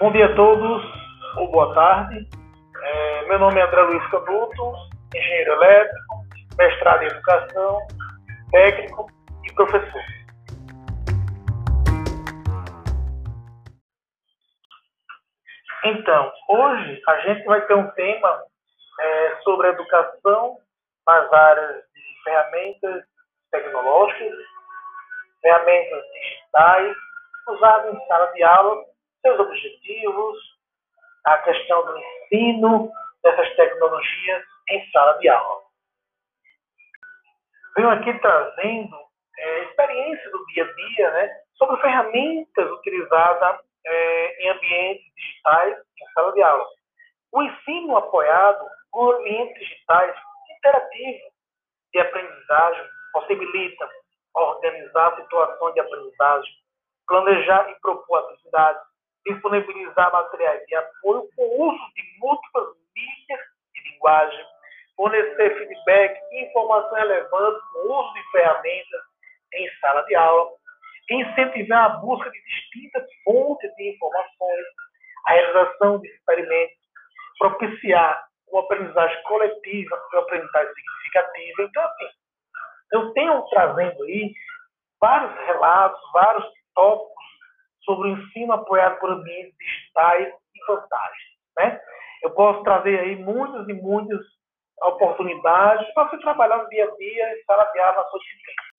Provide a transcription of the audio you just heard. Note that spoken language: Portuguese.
Bom dia a todos, ou boa tarde. É, meu nome é André Luiz Canuto, engenheiro elétrico, mestrado em educação, técnico e professor. Então, hoje a gente vai ter um tema é, sobre educação nas áreas de ferramentas tecnológicas, ferramentas digitais, usadas em sala de aula, seus objetivos, a questão do ensino dessas tecnologias em sala de aula. Venho aqui trazendo é, experiência do dia a dia né, sobre ferramentas utilizadas é, em ambientes digitais em sala de aula. O ensino apoiado por ambientes digitais interativos de aprendizagem possibilita organizar situações de aprendizagem, planejar e propor atividades, disponibilizar materiais de apoio com uso de múltiplas mídias de linguagem, fornecer feedback e informação relevante com o uso de ferramentas em sala de aula, incentivar a busca de distintas fontes de informações, a realização de experimentos, propiciar uma aprendizagem coletiva e uma aprendizagem significativa. Então, assim, eu tenho trazendo aí vários relatos, vários tópicos sobre o ensino apoiado por ambientes digitais e vantagens. Né? Eu posso trazer aí muitas e muitas oportunidades para você trabalhar no dia a dia em sala de aula na sua disciplina.